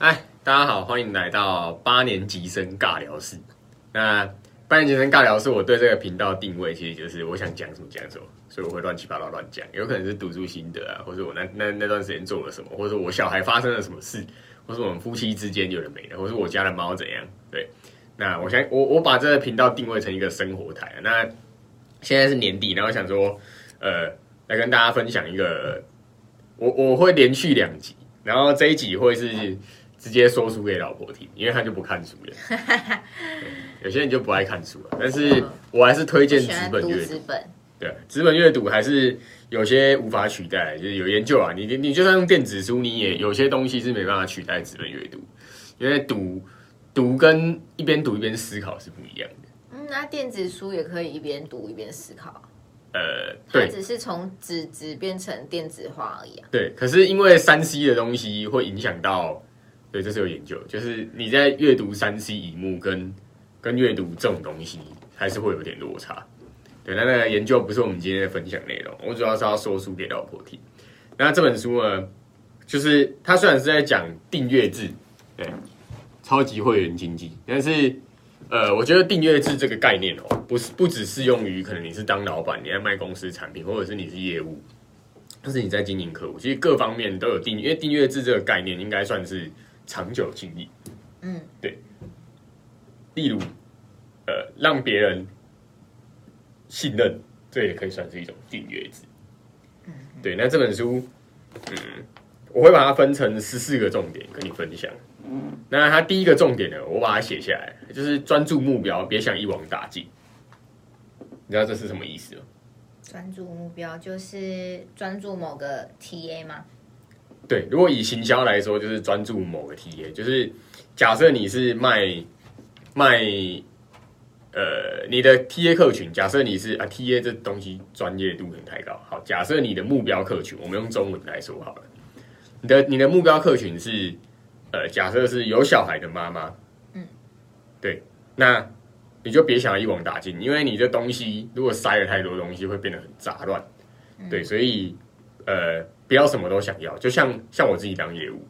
哎，大家好，欢迎来到八年级生尬聊室。那八年级生尬聊室，我对这个频道定位其实就是我想讲什么讲什么，所以我会乱七八糟乱讲，有可能是读书心得啊，或者我那那那段时间做了什么，或者我小孩发生了什么事，或者我们夫妻之间有人没了，或者我家的猫怎样。对，那我想我我把这个频道定位成一个生活台。那现在是年底，然后想说，呃，来跟大家分享一个，我我会连续两集，然后这一集会是。直接说书给老婆听，因为他就不看书了。有些人就不爱看书了，但是我还是推荐纸本阅读。对，纸本阅读还是有些无法取代，就是有研究啊。你你就算用电子书，你也有些东西是没办法取代纸本阅读，因为读读跟一边读一边思考是不一样的。嗯，那电子书也可以一边读一边思考。呃，对，只是从纸质变成电子化而已啊。对，可是因为三 C 的东西会影响到。对，这是有研究，就是你在阅读三 C 荧幕跟跟阅读这种东西，还是会有点落差。对，那那个研究不是我们今天的分享内容，我主要是要说书给老婆听。那这本书呢，就是它虽然是在讲订阅制，对，超级会员经济，但是呃，我觉得订阅制这个概念哦，不是不只适用于可能你是当老板，你在卖公司产品，或者是你是业务，但是你在经营客户，其实各方面都有订，因为订阅制这个概念应该算是。长久经营，嗯，对，例如，呃，让别人信任，这也可以算是一种订阅制。嗯，对。那这本书，嗯，我会把它分成十四个重点跟你分享。嗯，那它第一个重点呢，我把它写下来，就是专注目标，别想一网打尽。你知道这是什么意思吗？专注目标就是专注某个 TA 吗？对，如果以行销来说，就是专注某个 TA，就是假设你是卖卖呃你的 TA 客群，假设你是啊 TA 这东西专业度很太高，好，假设你的目标客群，我们用中文来说好了，你的你的目标客群是呃假设是有小孩的妈妈，嗯，对，那你就别想一网打尽，因为你这东西如果塞了太多东西，会变得很杂乱，对，所以呃。不要什么都想要，就像像我自己当业务，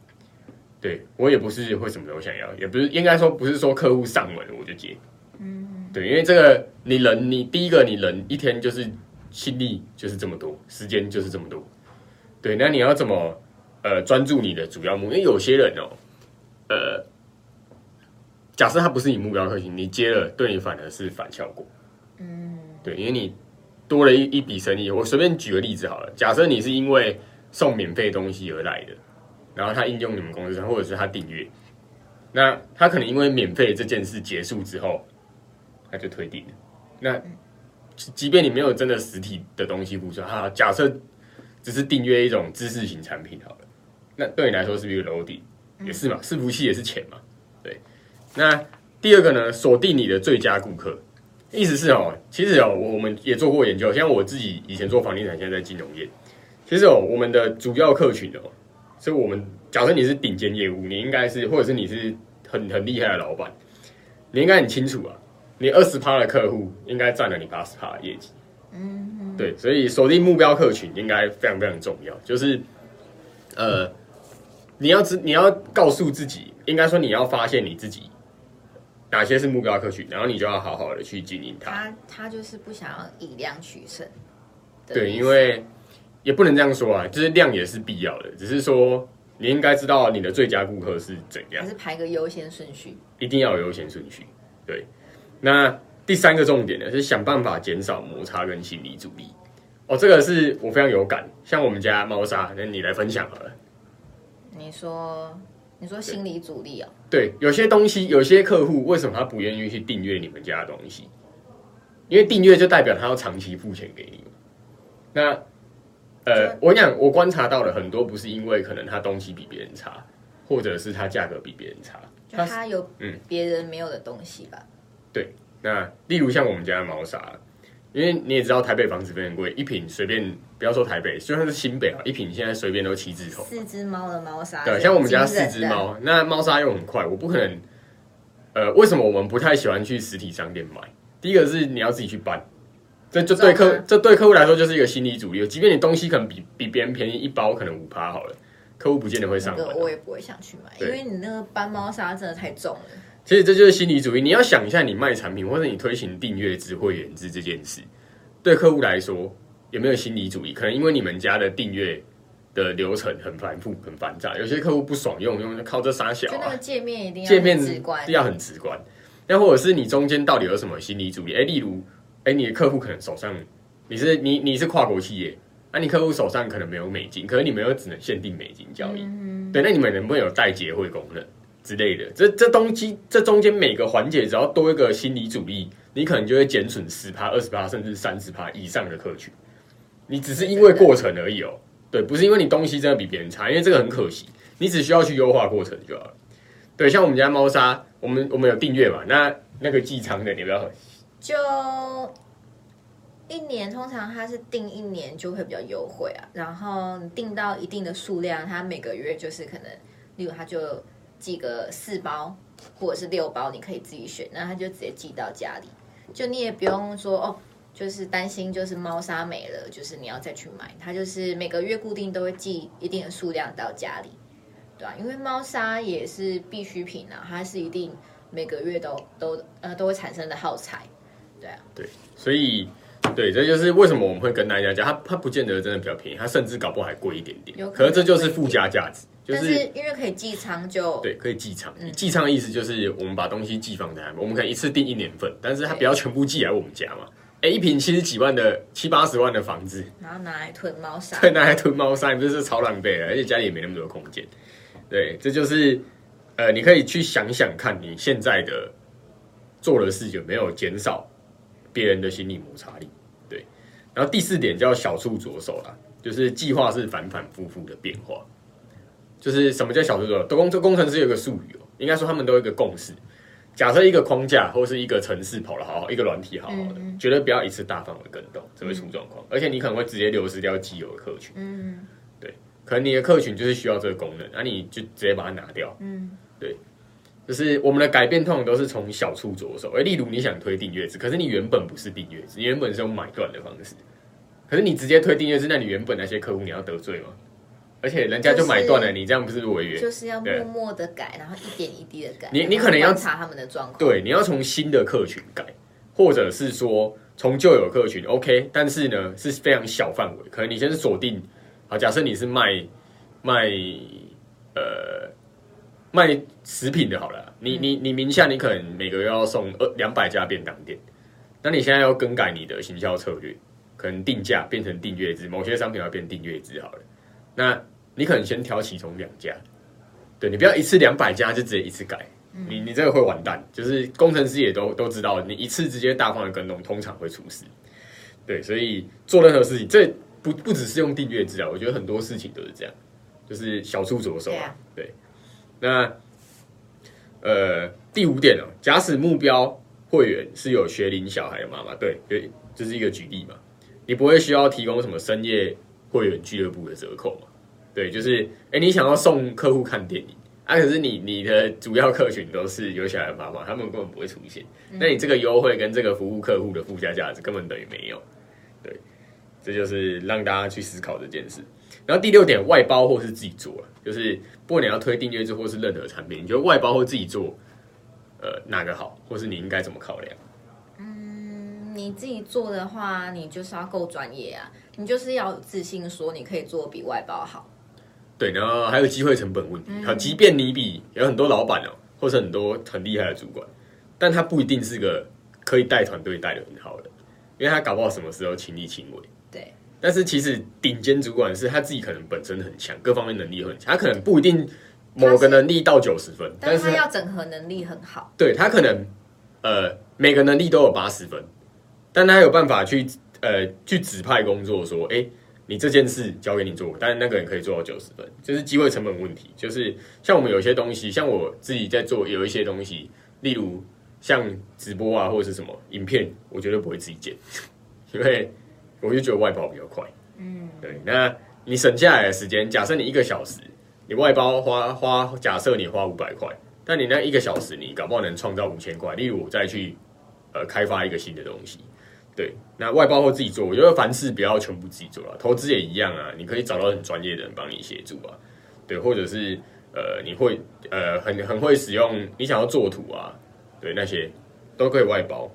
对我也不是会什么都想要，也不是应该说不是说客户上门我就接，嗯，对，因为这个你人你第一个你人一天就是心力就是这么多，时间就是这么多，对，那你要怎么呃专注你的主要目因为有些人哦，呃，假设他不是你目标客群，你接了对你反而是反效果，嗯，对，因为你多了一一笔生意，我随便举个例子好了，假设你是因为送免费东西而来的，然后他应用你们公司，或者是他订阅，那他可能因为免费这件事结束之后，他就退订了。那即便你没有真的实体的东西付出，哈，假设只是订阅一种知识型产品好了，那对你来说是不是 low 底？也是嘛，伺服器也是钱嘛，对。那第二个呢，锁定你的最佳顾客，意思是哦，其实哦，我们也做过研究，像我自己以前做房地产，现在在金融业。其实哦，我们的主要客群哦，所以我们假设你是顶尖业务，你应该是，或者是你是很很厉害的老板，你应该很清楚啊，你二十趴的客户应该占了你八十趴的业绩。嗯，对，所以锁定目标客群应该非常非常重要，就是呃，你要知你要告诉自己，应该说你要发现你自己哪些是目标客群，然后你就要好好的去经营它。他他就是不想要以量取胜。对，因为。也不能这样说啊，就是量也是必要的，只是说你应该知道你的最佳顾客是怎样，还是排个优先顺序，一定要有优先顺序。对，那第三个重点呢是想办法减少摩擦跟心理阻力。哦，这个是我非常有感，像我们家猫砂，那你来分享好了。你说，你说心理阻力啊？对，有些东西，有些客户为什么他不愿意去订阅你们家的东西？因为订阅就代表他要长期付钱给你那呃，我讲，我观察到了很多，不是因为可能它东西比别人差，或者是它价格比别人差，就它有嗯别人没有的东西吧？对，那例如像我们家的猫砂，因为你也知道台北房子非常贵，一瓶随便不要说台北，就算是新北啊，一瓶现在随便都七字头。四只猫的猫砂，对，像我们家四只猫，那猫砂又很快，我不可能。呃，为什么我们不太喜欢去实体商店买？第一个是你要自己去搬。这就对客，这对客户来说就是一个心理阻力。即便你东西可能比比别人便宜一包，可能五趴好了，客户不见得会上门啊。那个我也不会想去买，因对为你那个斑猫砂真的太重了。其实这就是心理主义。你要想一下，你卖产品或者你推行订阅制、会员制这件事，对客户来说有没有心理主义？可能因为你们家的订阅的流程很繁复、很繁杂，有些客户不爽用，用靠这傻小啊就那个，界面一定要界面很直观，要很直观。那或者是你中间到底有什么心理主义？哎，例如，哎，你的客户可能手上你是你你是跨国企业，那、你客户手上可能没有美金，可是你们又只能限定美金交易，对，那你们能不能有代结汇功能之类的？这这东西这中间每个环节只要多一个心理主义，你可能就会减损十趴、二十趴，甚至三十趴以上的客群。你只是因为过程而已哦，对，不是因为你东西真的比别人差，因为这个很可惜，你只需要去优化过程就好了。对，像我们家猫砂，我们我们有订阅嘛，那那个寄仓的你不要就一年通常它是定一年就会比较优惠啊，然后你定到一定的数量，它每个月就是可能，例如它就寄个四包或者是六包，你可以自己选，那它就直接寄到家里，就你也不用说哦。就是担心，就是猫砂没了，就是你要再去买。它就是每个月固定都会寄一定的数量到家里，对啊，因为猫砂也是必需品啊，它是一定每个月都都呃都会产生的耗材，对啊。对所以，对，这就是为什么我们会跟大家讲，它它不见得真的比较便宜，它甚至搞不好还贵一点点。有可是这就是附加价值，就但是因为可以寄仓就，对，可以寄仓。嗯寄仓的意思就是我们把东西寄放在我们可以一次订一年份，但是它不要全部寄来我们家嘛。哎，一平七十几万的七八十万的房子，然后拿来囤猫砂。对，拿来囤猫砂，你不是超浪费了，而且家里也没那么多空间。对，这就是呃，你可以去想想看，你现在的做的事有没有减少别人的心理摩擦力。对，然后第四点叫小处着手啦，就是计划是反反复复的变化。就是什么叫小处着手？工这工程师有个术语哦，应该说他们都有一个共识。假设一个框架或是一个城市跑得好好，一个软体好好的，嗯绝对不要一次大范围跟动，只会出状况。而且你可能会直接流失掉既有的客群。嗯可能你的客群就是需要这个功能，那、你就直接把它拿掉。嗯，就是我们的改变通常都是从小处着手。哎，例如你想推订阅制，可是你原本不是订阅制，你原本是用买断的方式，可是你直接推订阅制，那你原本那些客户你要得罪吗？而且人家就买断了，就是你这样不是违约？就是要默默的改，然后一点一滴的改。你你可能要查他们的状况。对，你要从新的客群改，或者是说从旧有客群 OK，但是呢是非常小范围，可能你先锁定，好，假设你是卖卖呃卖食品的好了，你你你名下你可能每个月要送二两百家便当店，那你现在要更改你的行销策略，可能定价变成订阅制，某些商品要变订阅制好了，那你可能先挑其中两家，对你不要一次两百家就直接一次改。你你这个会完蛋，就是工程师也都都知道，你一次直接大范围跟动，通常会出事。对，所以做任何事情，这不不只是用订阅制啊，我觉得很多事情都是这样，就是小处着手啊。对，那呃第五点哦，假使目标会员是有学龄小孩的妈妈，对，对，这是一个举例嘛，你不会需要提供什么深夜会员俱乐部的折扣嘛？对，就是哎、诶你想要送客户看电影。啊，可是你你的主要客群都是有小孩的妈妈，他们根本不会出现。那你这个优惠跟这个服务客户的附加价值根本等于没有。对，这就是让大家去思考这件事。然后第六点，外包或是自己做，就是不管你要推订阅制或是任何产品，你觉得外包或自己做，呃，哪个好，或是你应该怎么考量？嗯，你自己做的话，你就是要够专业啊，你就是要有自信，说你可以做比外包好。对，然后还有机会成本问题。好，即便你比有很多老板哦，或是很多很厉害的主管，但他不一定是个可以带团队带的很好的，因为他搞不好什么时候亲力亲为。对，但是其实顶尖主管是他自己可能本身很强，各方面能力很强，他可能不一定某个能力到九十分，但是他要整合能力很好。对他可能呃每个能力都有八十分，但他有办法去呃去指派工作说，哎、你这件事交给你做，但是那个人可以做到九十分，就是机会成本问题。就是像我们有些东西，像我自己在做有一些东西，例如像直播啊或者是什么影片，我绝对不会自己剪，因为我就觉得外包比较快。嗯，对，那你省下来的时间，假设你一个小时，你外包花花，假设你花五百块，但你那一个小时，你搞不好能创造五千块。例如我再去呃开发一个新的东西，对，那外包或自己做，我觉得凡事不要全部自己做了，投资也一样啊，你可以找到很专业的人帮你协助啊。对，或者是呃你会呃很很会使用，你想要做图啊，对那些都可以外包。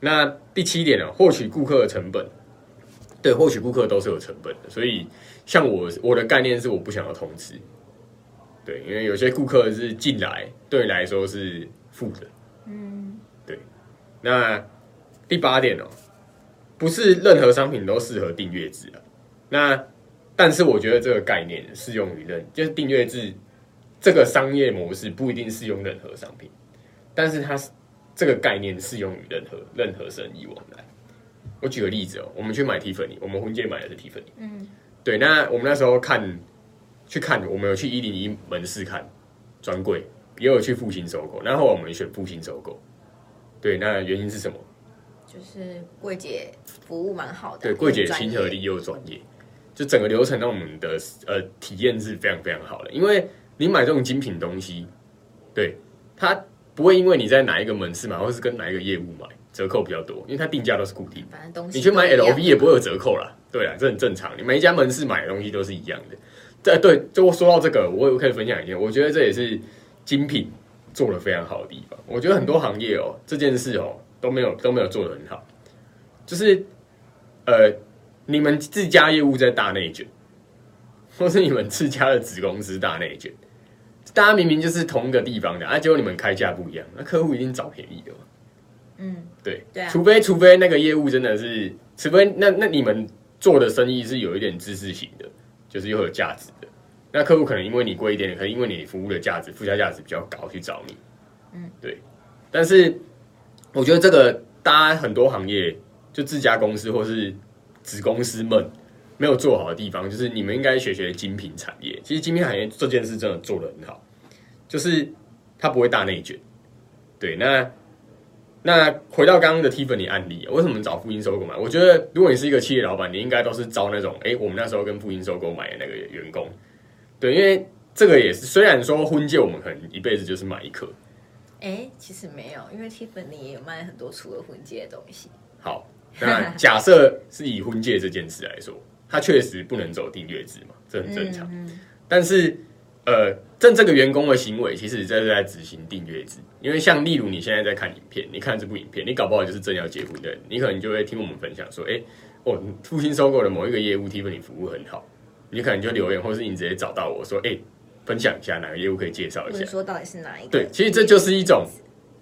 那第七点呢，获取顾客的成本，对，获取顾客都是有成本的，所以像我我的概念是我不想要通知，对，因为有些顾客是进来对你来说是负的，嗯，对。那第八点哦，不是任何商品都适合订阅制啊。那但是我觉得这个概念适用于任，就是订阅制这个商业模式不一定适用任何商品，但是它是这个概念适用于任何任何生意往来。我举个例子哦，我们去买 Tiffany，我们婚戒买的是 Tiffany，嗯，对。那我们那时候看去看，我们有去一零一门市看专柜，也有去复兴收购，然后我们选复兴收购。对，那原因是什么？就是柜姐服务蛮好的，对，柜姐亲和力又专业，就整个流程让我们的呃体验是非常非常好的。因为你买这种精品东西，对它不会因为你在哪一个门市买，或是跟哪一个业务买折扣比较多，因为它定价都是固定。反正东西你去买 LV 也不会有折扣啦，对啊，这很正常。你每一家门市买的东西都是一样的。对对，就说到这个，我我可以分享一件，我觉得这也是精品做的非常好的地方。我觉得很多行业哦，这件事哦。都没有都没有做的很好，就是呃，你们自家业务在大内卷，或是你们自家的子公司大内卷，大家明明就是同一个地方的啊，结果你们开价不一样，那客户一定找便宜的嘛。嗯，对，对，除非除非那个业务真的是，除非那那你们做的生意是有一点知识型的，就是又有价值的，那客户可能因为你贵一点，可能因为你服务的价值附加价值比较高去找你。嗯，对，但是。我觉得这个大家很多行业就自家公司或是子公司们没有做好的地方，就是你们应该学学精品产业。其实精品产业这件事真的做的很好，就是它不会大内卷。对，那那回到刚刚的 Tiffany 案例，为什么找复印收购买？我觉得如果你是一个企业老板，你应该都是招那种，哎，我们那时候跟复印收购买的那个员工。对，因为这个也是，虽然说婚戒我们可能一辈子就是买一颗。哎，其实没有，因为 Tiffany 也有卖很多除了婚戒的东西。好，那假设是以婚戒这件事来说，它确实不能走订阅制嘛，这很正常。但是，呃，正这个员工的行为，其实在在执行订阅制。因为像例如你现在在看影片，你看这部影片，你搞不好就是正要结婚的人，你可能就会听我们分享说，哎，哦，复兴收购的某一个业务 Tiffany 服务很好，你可能就留言，或是你直接找到我说，哎。分享一下哪个业务可以介绍一下？说到底是哪一个？对，其实这就是一种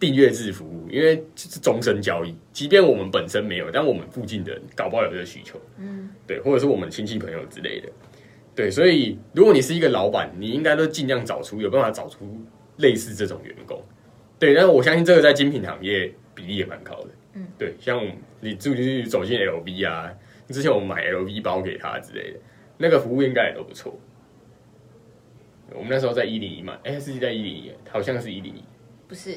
订阅制服务，因为是终身交易。即便我们本身没有，但我们附近的人搞不好有这个需求。嗯，对，或者是我们亲戚朋友之类的。对，所以如果你是一个老板，你应该都尽量找出有办法找出类似这种员工。对，但是我相信这个在精品行业比例也蛮高的。嗯，对，像你住进去走进 LV 啊，之前我们买 LV 包给他之类的，那个服务应该也都不错。我们那时候在一零一嘛，哎，是在一零一，好像是一零一，不是，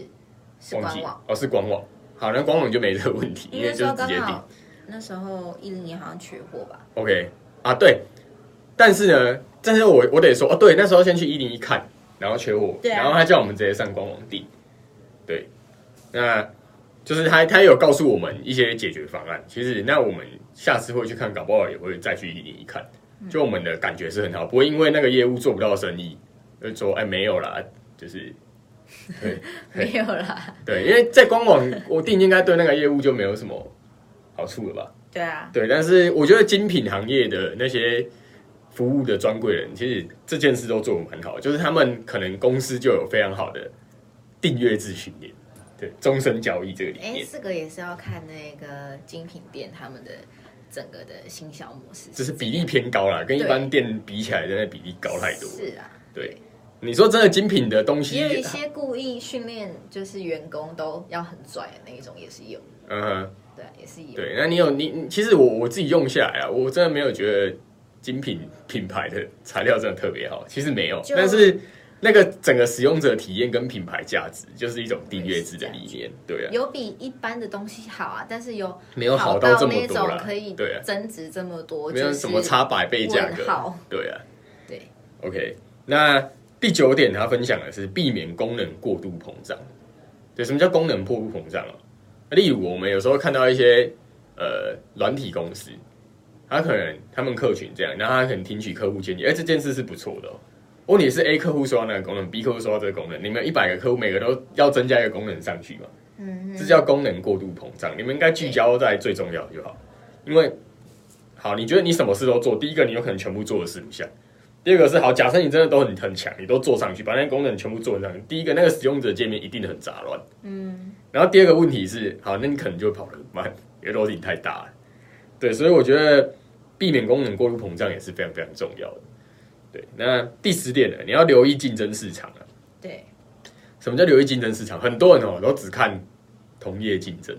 是官网哦，是官网。好，那官网就没这个问题，因为就直接订。那时候一零一好像缺货吧？OK，啊对，但是呢，但是我我得说哦，对，那时候先去一零一看，然后缺货，然后他叫我们直接上官网订。对，那就是他他有告诉我们一些解决方案。其实那我们下次会去看，搞不好也会再去一零一看。就我们的感觉是很好，不会因为那个业务做不到生意，就说哎没有啦，就是对 没有啦，对，因为在官网我定应该对那个业务就没有什么好处了吧？对啊，对，但是我觉得精品行业的那些服务的专柜人，其实这件事都做的蛮好，就是他们可能公司就有非常好的订阅制训练，对，终身交易这个理念。哎，这个也是要看那个精品店他们的。整个的行销模式，只是比例偏高啦，跟一般店比起来，真的比例高太多。是啊，对，你说真的精品的东西，也有一些故意训练，就是员工都要很拽的那一种，也是有。嗯哼，对，也是有。对，那你有你，其实我我自己用下来啊，我真的没有觉得精品品牌的材料真的特别好，其实没有，但是。那个整个使用者体验跟品牌价值，就是一种订阅制的理念，对啊，有比一般的东西好啊，但是有没有好到这么多可以对啊。增值这么多，没有什么差百倍价格，对啊，对，OK，那第九点他分享的是避免功能过度膨胀，对，什么叫功能过度膨胀啊？例如我们有时候看到一些呃软体公司，他可能他们客群这样，然后他可能听取客户建议，哎，这件事是不错的。或你是 A 客户收到那个功能，B 客户收到这个功能，你们一百个客户每个都要增加一个功能上去嘛？嗯这叫功能过度膨胀。你们应该聚焦在最重要的就好，因为好，你觉得你什么事都做，第一个你有可能全部做的四不像。第二个是好，假设你真的都很很强，你都做上去，把那些功能全部做上去。第一个，那个使用者界面一定很杂乱。嗯，然后第二个问题是，好，那你可能就会跑得很慢，因为楼顶太大了。对，所以我觉得避免功能过度膨胀也是非常非常重要的。对，那第十点呢，你要留意竞争市场啊。对，什么叫留意竞争市场？很多人哦都只看同业竞争，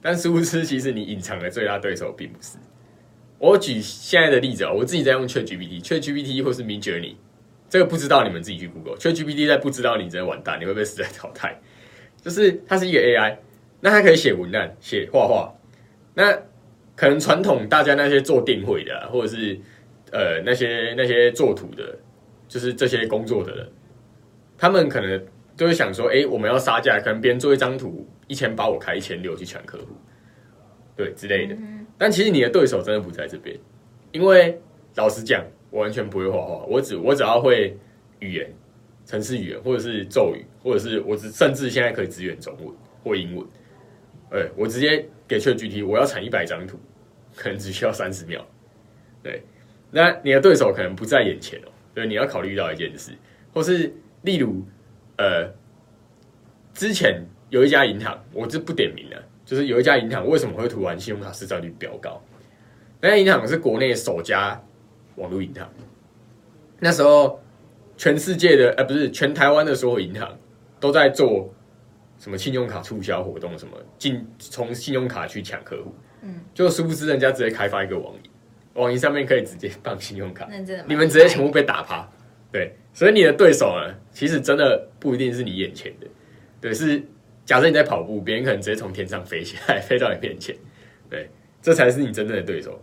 但殊不知其实你隐藏的最大对手并不是。我举现在的例子啊、我自己在用 ChatGPT，ChatGPT 或是 Midjourney，这个不知道你们自己去 Google，ChatGPT 在不知道你真的完蛋，你会被时代淘汰。就是它是一个 AI，那它可以写文案、写画画，那可能传统大家那些做定绘的、啊，或者是呃那些那些做图的，就是这些工作的人，他们可能就会想说，哎、我们要杀价，可能别人做一张图一千八，我开一千六去抢客户，对之类的。但其实你的对手真的不在这边，因为老实讲，我完全不会画画，我只我只要会语言、城市语言，或者是咒语，或者是我只甚至现在可以支援中文或英文。哎，我直接给 ChatGPT，我要产一百张图，可能只需要三十秒。对，那你的对手可能不在眼前哦，所以你要考虑到一件事，或是例如，呃，之前有一家银行，我就不点名了，就是有一家银行为什么会突然信用卡市占率飙高？那家银行是国内首家网络银行，那时候全世界的呃不是全台湾的所有银行都在做什么信用卡促销活动，什么进从信用卡去抢客户，嗯，就殊不知人家直接开发一个网银，网银上面可以直接办信用卡，那真的你们直接全部被打趴，对，所以你的对手呢，其实真的不一定是你眼前的，对，是假设你在跑步，别人可能直接从天上飞起来，飞到你面前，对，这才是你真正的对手。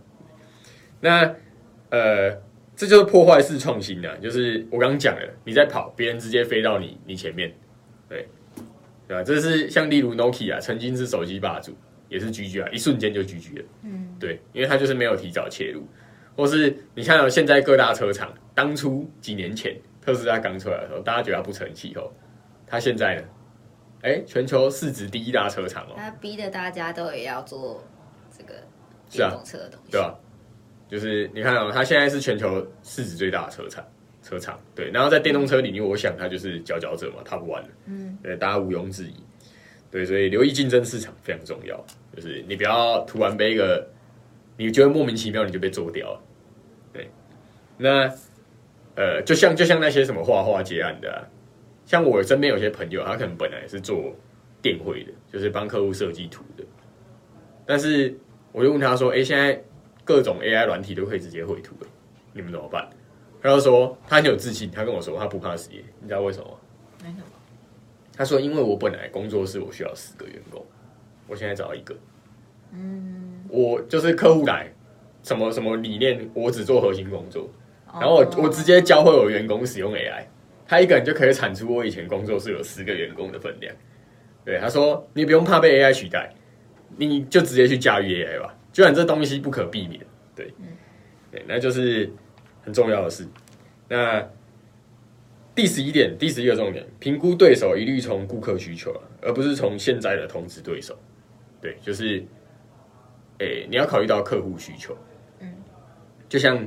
那呃，这就是破坏式创新啊，就是我刚刚讲了，你在跑，别人直接飞到你你前面，对，对吧？这是像例如 Nokia 曾经是手机霸主，也是 GG 啊，一瞬间就 GG 了，嗯，对，因为他就是没有提早切入，或是你看到现在各大车厂，当初几年前特斯拉刚出来的时候，大家觉得它不成气候，它现在呢，哎，全球市值第一大车厂哦，他逼得大家都也要做这个电动车的东西，对吧？就是你看哦，它现在是全球市值最大的车厂，车厂对，然后在电动车领域，我想它就是佼佼者嘛，Top One 了，嗯，对，大家毋庸置疑。对，所以留意竞争市场非常重要，就是你不要突然被一个你觉得莫名其妙你就被做掉了。对，那呃，就像就像那些什么画画结案的、像我身边有些朋友，他可能本来是做电绘的，就是帮客户设计图的，但是我就问他说：“哎、现在各种 AI 软体都可以直接绘图了，你们怎么办？”他就说他很有自信，他跟我说他不怕失业，你知道为什么？没什么，他说：“因为我本来工作室我需要十个员工，我现在找到一个。嗯，我就是客户来，什么什么理念，我只做核心工作，然然后我我直接教会我员工使用 AI，他一个人就可以产出我以前工作室有十个员工的分量。对，他说你不用怕被 AI 取代，你就直接去驾驭 AI 吧，既然这东西不可避免，对，对，那就是很重要的事。那第十一点，第十一个重点，评估对手一律从顾客需求啊，而不是从现在的同质对手。对，就是，诶、你要考虑到客户需求。嗯，就像，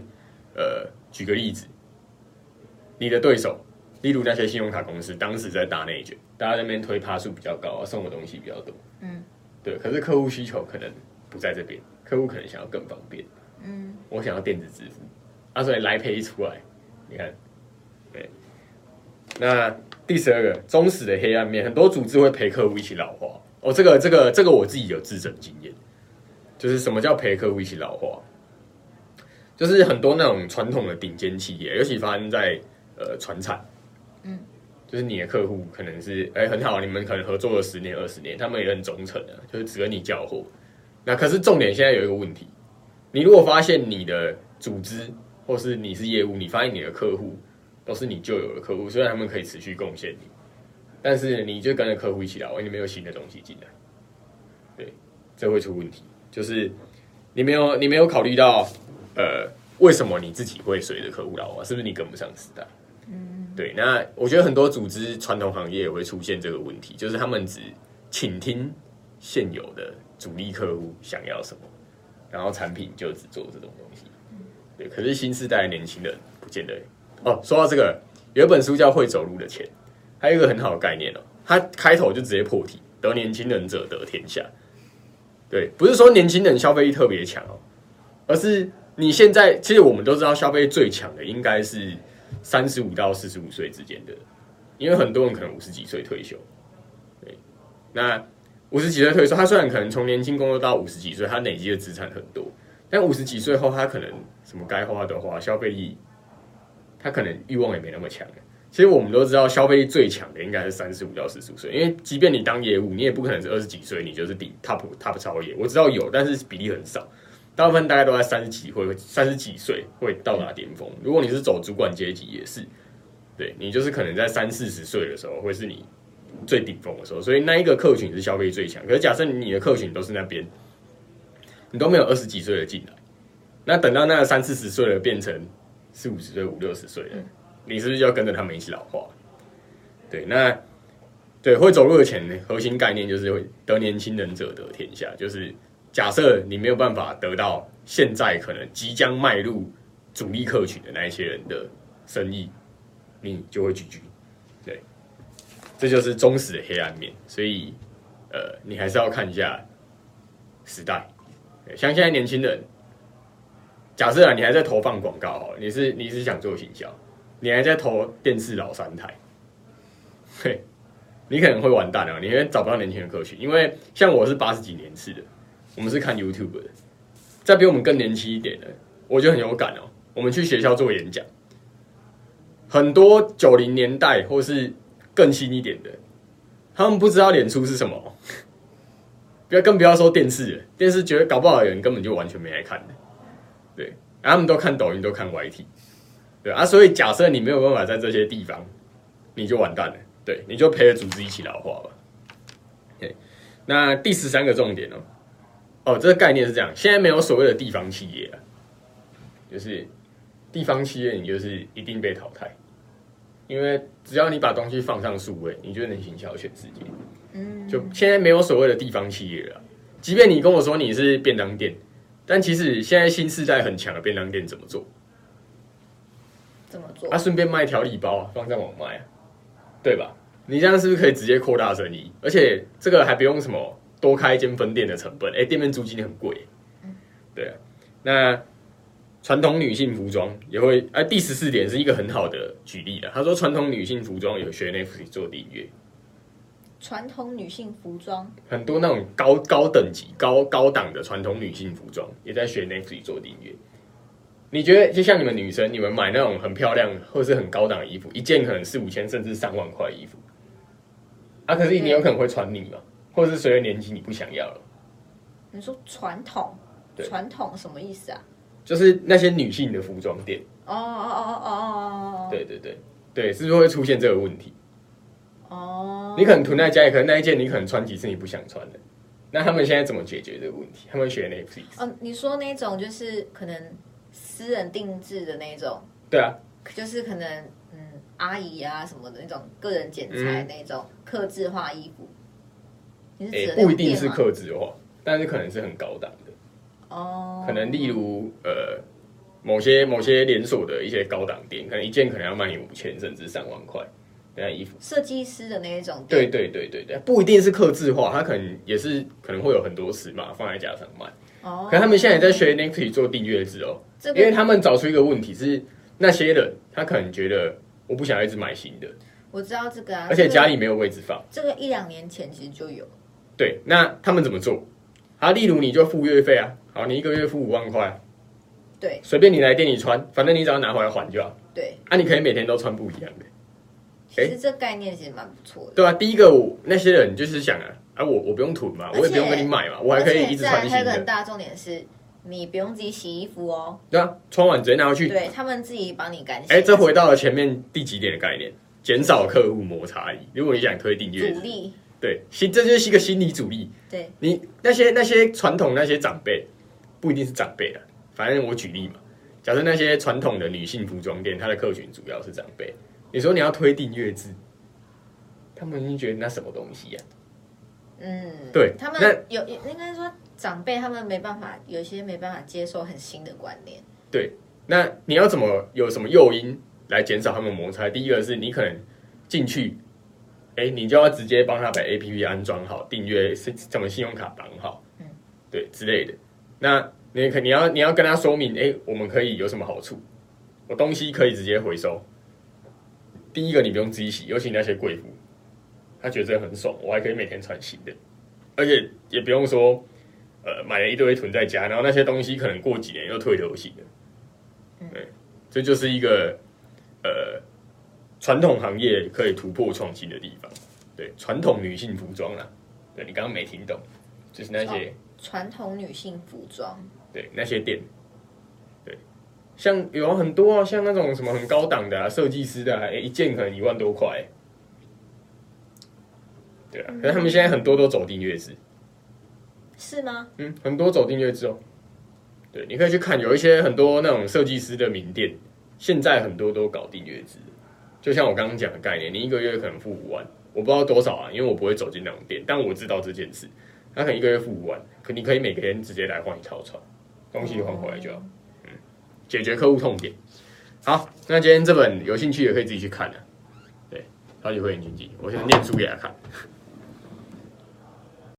呃，举个例子，你的对手，例如那些信用卡公司，当时在打内卷，大家在那边推趴数比较高，送的东西比较多。嗯，对，可是客户需求可能不在这边，客户可能想要更方便。嗯，我想要电子支付，啊，所以来赔一出来，你看，对。那第十二个，忠实的黑暗面，很多组织会陪客户一起老化。哦，这个这个这个我自己有自证经验，就是什么叫陪客户一起老化？就是很多那种传统的顶尖企业，尤其发生在呃船产，嗯，就是你的客户可能是哎、很好，你们可能合作了十年二十年，他们也很忠诚的，就是只跟你交货。那可是重点现在有一个问题，你如果发现你的组织或是你是业务，你发现你的客户都是你旧有的客户，虽然他们可以持续贡献你，但是你就跟着客户一起老，你没有新的东西进来，对，这会出问题。就是你没有你没有考虑到，呃，为什么你自己会随着客户老化？是不是你跟不上时代？嗯，对，那我觉得很多组织传统行业也会出现这个问题，就是他们只倾听现有的主力客户想要什么，然后产品就只做这种东西。对，可是新时代年轻人不见得。哦，说到这个，有一本书叫《会走路的钱》，还有一个很好的概念哦，它开头就直接破题：得年轻人者得天下。对，不是说年轻人消费力特别强哦，而是你现在其实我们都知道，消费力最强的应该是三十五到四十五岁之间的，因为很多人可能五十几岁退休。对，那五十几岁退休，他虽然可能从年轻工作到五十几岁，他累积的资产很多，但五十几岁后，他可能什么该花的花，消费力。他可能欲望也没那么强。其实我们都知道，消费力最强的应该是三十五到四十五岁，因为即便你当业务，你也不可能是二十几岁你就是顶 top top 超业。我知道有，但是比例很少，大部分大概都在三十几或三十几岁会到达巅峰。如果你是走主管阶级，也是，对你就是可能在三四十岁的时候会是你最顶峰的时候。所以那一个客群是消费力最强。可是假设你的客群都是那边，你都没有二十几岁的进来，那等到那个三四十岁的变成。四五十岁、五六十岁了，你是不是就要跟着他们一起老化？对，那对会走路的钱呢，核心概念就是会得年轻人者得天下。就是假设你没有办法得到现在可能即将迈入主力客群的那一些人的生意，你就会拒绝。对，这就是忠实的黑暗面。所以，呃，你还是要看一下时代。像现在年轻人。假设啊，你还在投放广告哦，你是你是想做行销，你还在投电视老三台，嘿，你可能会完蛋了，你会找不到年轻的客群，因为像我是八十几年次的，我们是看 YouTube 的，再比我们更年轻一点的，我就很有感哦。我们去学校做演讲，很多九零年代或是更新一点的，他们不知道脸书是什么，不要更不要说电视了，电视觉得搞不好有人根本就完全没来看的。他们都看抖音，都看 YT，对啊，所以假设你没有办法在这些地方，你就完蛋了，对，你就陪着组织一起老化吧。对，那第十三个重点哦，哦，这个概念是这样，现在没有所谓的地方企业了，就是地方企业，你就是一定被淘汰，因为只要你把东西放上数位，你就能行销全世界。嗯，就现在没有所谓的地方企业了，即便你跟我说你是便当店。但其实现在新时代很强的便当店怎么做？怎么做？啊，顺便卖调理包，放在网卖，对吧？你这样是不是可以直接扩大生意？而且这个还不用什么多开一间分店的成本，哎，店面租金很贵。对啊。那传统女性服装也会，哎，第十四点是一个很好的举例了。他说，传统女性服装有学 Netflix 做订阅。传统女性服装，很多那种高高等级、高高档的传统女性服装，也在学 Netflix 做订阅。你觉得，就像你们女生，你们买那种很漂亮或是很高档的衣服，一件可能四五千甚至上万块衣服，啊，可是你有可能会穿腻嘛，或者是随着年纪你不想要了。你说传统，传统什么意思啊？就是那些女性的服装店。哦哦哦哦哦哦！对对对对，是不是会出现这个问题？哦，你可能囤在家里，可能那一件你可能穿几次你不想穿的，那他们现在怎么解决这个问题？他们选 Netflix。哦，你说那种就是可能私人定制的那种，对啊，就是可能嗯阿姨啊什么的那种个人剪裁那种刻字化衣服，你是指不一定是刻制化，但是可能是很高档的。哦，可能例如呃某些某些连锁的一些高档店，可能一件可能要卖你五千甚至上万块。那衣服，设计师的那一种，对对对对对，不一定是刻字化，他可能也是可能会有很多尺码放在架上卖。哦，可他们现在也在学 Nike 做订阅制哦，因为他们找出一个问题是，那些人他可能觉得我不想一直买新的，我知道这个啊，而且家里没有位置放，这个一两年前其实就有。对，那他们怎么做？啊，例如你就付月费啊，好，你一个月付五万块，对，随便你来店里穿，反正你只要拿回来还就好。对，啊，你可以每天都穿不一样的。其实这概念其实蛮不错的，对啊，第一个那些人就是想啊，啊我我不用囤嘛，我也不用跟你买嘛，我还可以一直穿新的。还有个很大重点是，你不用自己洗衣服哦。对啊，穿完直接拿回去，对他们自己帮你干洗。哎，这回到了前面第几点的概念，减少客户摩擦力。如果你想推订阅，阻力，对，心这就是一个心理阻力。对，你那些那些传统那些长辈，不一定是长辈啊，反正我举例嘛，假设那些传统的女性服装店，它的客群主要是长辈。你说你要推订阅制，他们已经觉得那什么东西呀、嗯，对他那们有应该说长辈他们没办法，有些没办法接受很新的观念。对那你要怎么有什么诱因来减少他们摩擦？第一个是你可能进去，哎、你就要直接帮他把 A P P 安装好，订阅是什么信用卡绑好，嗯对之类的。那你可你要你要跟他说明，哎、我们可以有什么好处？我东西可以直接回收。第一个你不用自己洗，尤其那些贵妇，她觉得这很爽，我还可以每天穿新的，而且也不用说，呃，买了一堆囤在家，然后那些东西可能过几年又退流行了。对，这就是一个呃传统行业可以突破创新的地方。对，传统女性服装啦，对你刚刚没听懂，就是那些、传统女性服装，对那些店，对，像有很多啊，像那种什么很高档的啊，设计师的、一件可能一万多块。对啊，可是他们现在很多都走订阅制，是吗？嗯，很多走订阅制哦。对，你可以去看，有一些很多那种设计师的名店，现在很多都搞订阅制。就像我刚刚讲的概念，你一个月可能付五万，我不知道多少啊，因为我不会走进那种店，但我知道这件事。他可能一个月付五万，可你可以每个人直接来换一套床，东西换回来就好，嗯，解决客户痛点。好，那今天这本有兴趣也可以自己去看的、对，超级会员经济，我现在念书给他看。